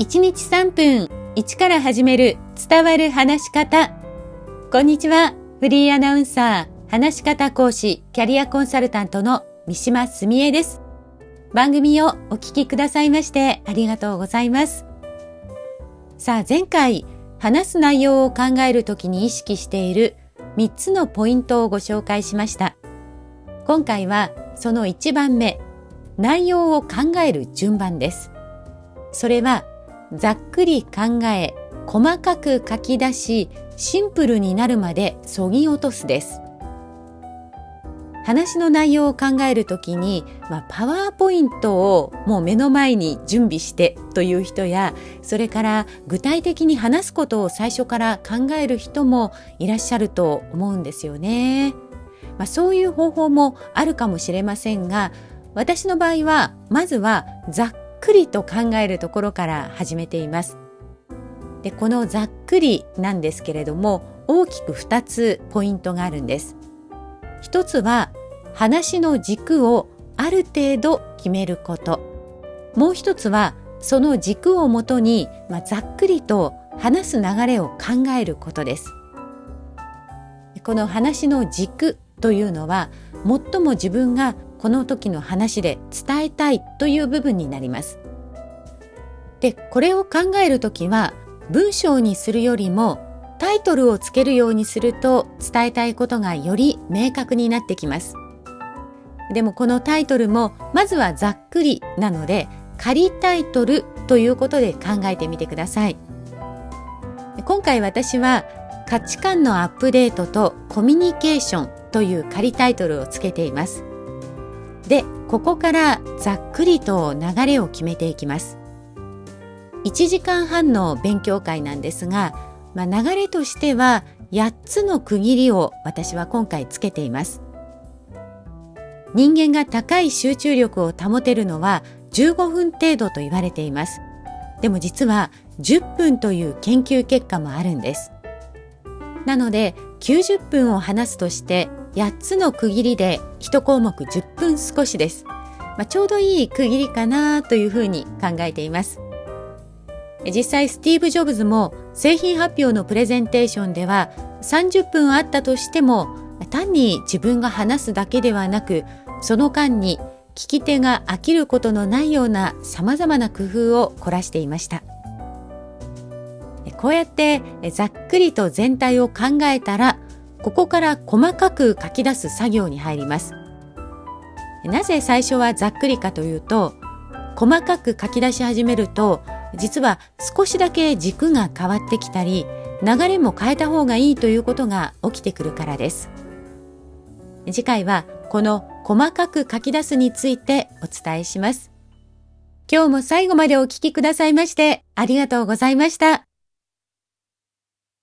1日3分1から始める伝わる話し方。こんにちは。フリーアナウンサー、話し方講師、キャリアコンサルタントの三島澄江です。番組をお聞きくださいましてありがとうございます。さあ前回、話す内容を考えるときに意識している3つのポイントをご紹介しました。今回はその1番目、内容を考える順番です。それはざっくり考え、細かく書き出し、シンプルになるまでそぎ落とすです。話の内容を考えるときに、まあ、パワーポイントをもう目の前に準備してという人や、それから具体的に話すことを最初から考える人もいらっしゃると思うんですよね。まあ、そういう方法もあるかもしれませんが、私の場合は、まずはざっくりと考えるところから始めています。でこのざっくりなんですけれども大きく2つポイントがあるんです。一つは話の軸をある程度決めること。もう一つはその軸をもとに、まあ、ざっくりと話す流れを考えることです。この話の軸というのは最も自分がこの時の話で伝えたいという部分になります。で、これを考えるときは文章にするよりもタイトルをつけるようにすると伝えたいことがより明確になってきます。でもこのタイトルもまずはざっくりなので仮タイトルということで考えてみてください。今回私は価値観のアップデートとコミュニケーションという仮タイトルをつけています。で、ここからざっくりと流れを決めていきます。1時間半の勉強会なんですが、まあ、流れとしては8つの区切りを私は今回つけています。人間が高い集中力を保てるのは15分程度と言われています。でも実は10分という研究結果もあるんです。なので90分を話すとして8つの区切りで1項目10分少しです。まあ、ちょうどいい区切りかなというふうに考えています。実際スティーブ・ジョブズも製品発表のプレゼンテーションでは30分あったとしても単に自分が話すだけではなくその間に聞き手が飽きることのないような様々な工夫を凝らしていました。こうやってざっくりと全体を考えたらここから細かく書き出す作業に入ります。なぜ最初はざっくりかというと、細かく書き出し始めると、実は少しだけ軸が変わってきたり、流れも変えた方がいいということが起きてくるからです。次回はこの細かく書き出すについてお伝えします。今日も最後までお聞きくださいましてありがとうございました。